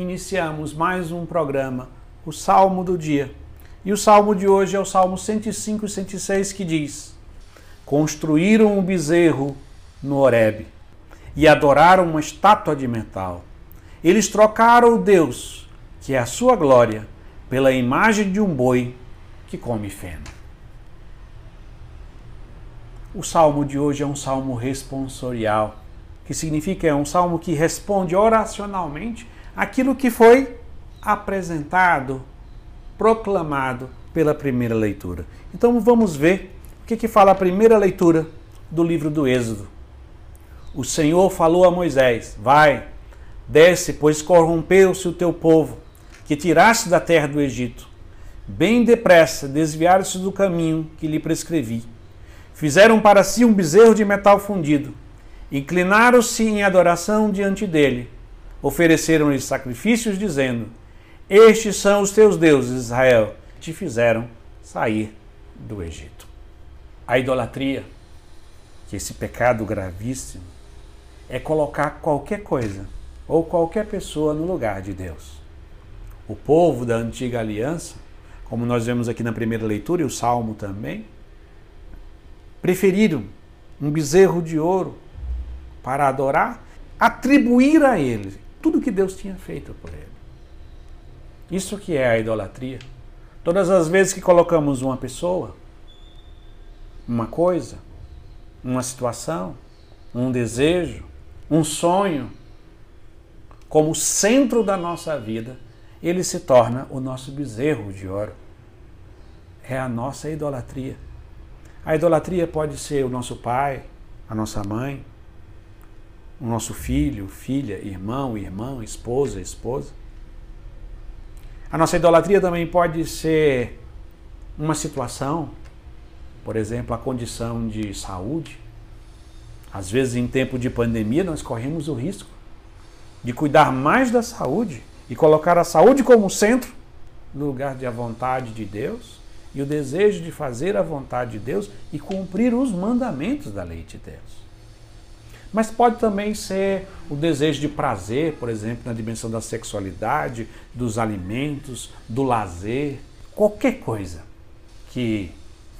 iniciamos mais um programa, o Salmo do Dia. E o salmo de hoje é o Salmo 105 e 106 que diz: Construíram um bezerro no Horebe e adoraram uma estátua de metal. Eles trocaram o Deus, que é a sua glória, pela imagem de um boi que come feno. O salmo de hoje é um salmo responsorial, que significa é um salmo que responde oracionalmente aquilo que foi apresentado, proclamado pela primeira leitura. Então vamos ver o que, que fala a primeira leitura do livro do Êxodo. O Senhor falou a Moisés: Vai, desce, pois corrompeu-se o teu povo, que tiraste da terra do Egito. Bem depressa desviaram-se do caminho que lhe prescrevi Fizeram para si um bezerro de metal fundido. Inclinaram-se em adoração diante dele. Ofereceram-lhe sacrifícios, dizendo: Estes são os teus deuses, Israel, te fizeram sair do Egito. A idolatria, que esse pecado gravíssimo, é colocar qualquer coisa ou qualquer pessoa no lugar de Deus. O povo da antiga aliança, como nós vemos aqui na primeira leitura e o Salmo também, preferiram um bezerro de ouro para adorar, atribuir a ele tudo que Deus tinha feito por ele. Isso que é a idolatria. Todas as vezes que colocamos uma pessoa, uma coisa, uma situação, um desejo, um sonho, como centro da nossa vida, ele se torna o nosso bezerro de ouro. É a nossa idolatria. A idolatria pode ser o nosso pai, a nossa mãe, o nosso filho, filha, irmão, irmã, esposa, esposa. A nossa idolatria também pode ser uma situação, por exemplo, a condição de saúde. Às vezes, em tempo de pandemia, nós corremos o risco de cuidar mais da saúde e colocar a saúde como centro no lugar de a vontade de Deus e o desejo de fazer a vontade de Deus e cumprir os mandamentos da lei de Deus. Mas pode também ser o desejo de prazer, por exemplo, na dimensão da sexualidade, dos alimentos, do lazer, qualquer coisa que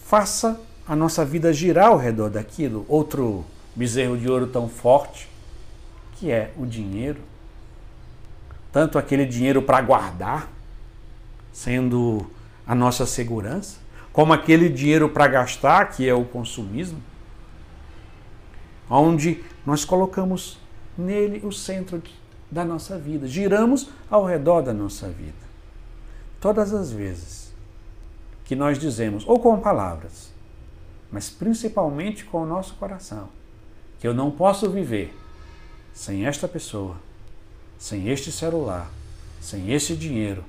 faça a nossa vida girar ao redor daquilo. Outro bezerro de ouro tão forte, que é o dinheiro. Tanto aquele dinheiro para guardar, sendo a nossa segurança, como aquele dinheiro para gastar, que é o consumismo, onde nós colocamos nele o centro da nossa vida, giramos ao redor da nossa vida. Todas as vezes que nós dizemos, ou com palavras, mas principalmente com o nosso coração, que eu não posso viver sem esta pessoa, sem este celular, sem este dinheiro,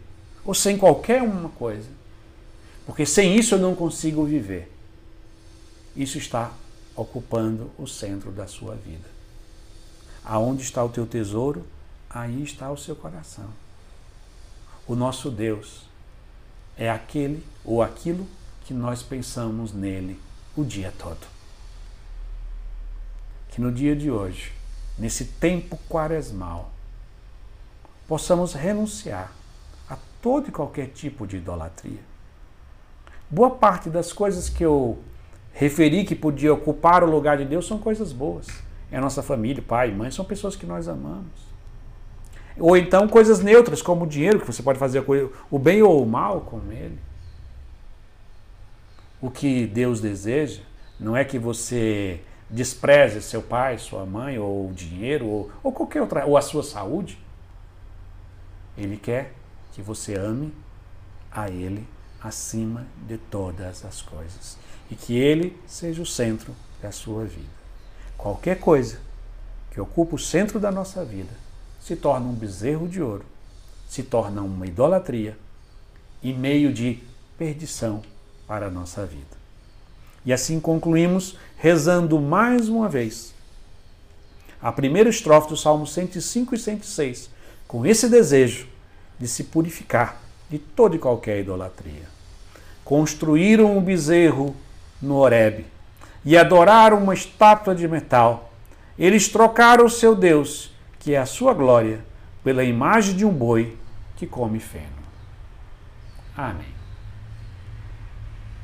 ou sem qualquer uma coisa, porque sem isso eu não consigo viver. Isso está ocupando o centro da sua vida. Aonde está o teu tesouro, aí está o seu coração. O nosso Deus é aquele ou aquilo que nós pensamos nele o dia todo. Que no dia de hoje, nesse tempo quaresmal, possamos renunciar a todo e qualquer tipo de idolatria Boa parte das coisas que eu referi que podia ocupar o lugar de Deus são coisas boas. É a nossa família, pai, mãe, são pessoas que nós amamos. Ou então coisas neutras, como o dinheiro, que você pode fazer o bem ou o mal com ele. O que Deus deseja não é que você despreze seu pai, sua mãe, ou o dinheiro, ou, ou qualquer outra, ou a sua saúde. Ele quer que você ame a Ele acima de todas as coisas e que Ele seja o centro da sua vida. Qualquer coisa que ocupa o centro da nossa vida se torna um bezerro de ouro, se torna uma idolatria e meio de perdição para a nossa vida. E assim concluímos rezando mais uma vez a primeira estrofe do Salmo 105 e 106, com esse desejo de se purificar de toda e qualquer idolatria. Construíram um bezerro no Horebe e adoraram uma estátua de metal. Eles trocaram o seu Deus, que é a sua glória, pela imagem de um boi que come feno. Amém.